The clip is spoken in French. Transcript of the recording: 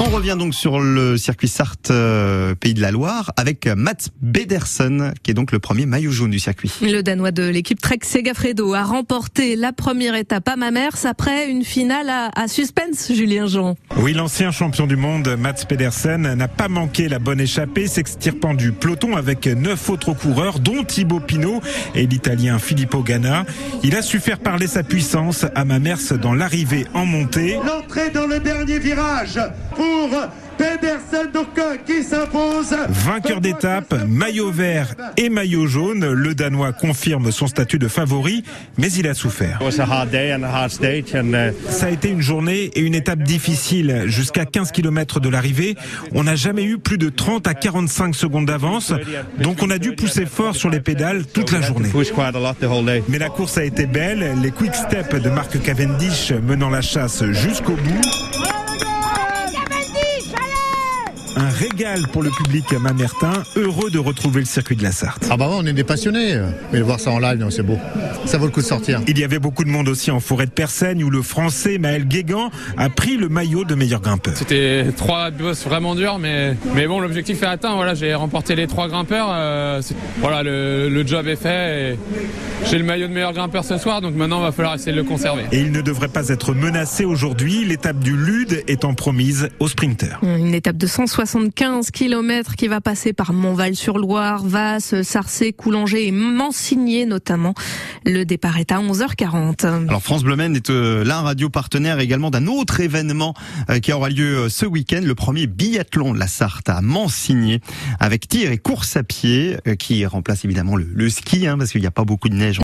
On revient donc sur le circuit Sarthe euh, Pays de la Loire avec Mats Bedersen qui est donc le premier maillot jaune du circuit. Le Danois de l'équipe Trek Segafredo a remporté la première étape à Mamers après une finale à, à suspense, Julien Jean. Oui, l'ancien champion du monde Mats Pedersen n'a pas manqué la bonne échappée, s'extirpant du peloton avec neuf autres coureurs, dont Thibaut Pinot et l'Italien Filippo Ganna. Il a su faire parler sa puissance à Mamers dans l'arrivée en montée. L'entrée dans le dernier virage pour Pedersen donc qui s'impose. Vainqueur d'étape, maillot vert et maillot jaune, le Danois confirme son statut de favori, mais il a souffert. Ça a été une journée et une étape difficile. Jusqu'à 15 km de l'arrivée, on n'a jamais eu plus de 30 à 45 secondes d'avance, donc on a dû pousser fort sur les pédales toute la journée. Mais la course a été belle, les quick steps de Marc Cavendish menant la chasse jusqu'au bout. Uh, régal pour le public mamertin, heureux de retrouver le circuit de la Sarthe. Ah bah ouais, on est des passionnés, mais voir ça en live, c'est beau. Ça vaut le coup de sortir. Il y avait beaucoup de monde aussi en forêt de Persaigne où le français Maël Guégan a pris le maillot de meilleur grimpeur. C'était trois bosses vraiment durs, mais, mais bon, l'objectif est atteint. Voilà, j'ai remporté les trois grimpeurs. euh, voilà, le, le job est fait. et J'ai le maillot de meilleur grimpeur ce soir, donc maintenant, il va falloir essayer de le conserver. Et il ne devrait pas être menacé aujourd'hui, l'étape du Lude étant promise aux sprinteurs. Une étape de 175 km qui va passer par Montval-sur-Loire, Vasse, Sarcé, Coulanger et Mansigné notamment. Le départ est à 11h40. Alors France Bleu est euh, là un radio partenaire également d'un autre événement euh, qui aura lieu euh, ce week-end, le premier biathlon de la Sarthe à Mansigné avec tir et course à pied qui remplace évidemment le, le ski hein, parce qu'il n'y a pas beaucoup de neige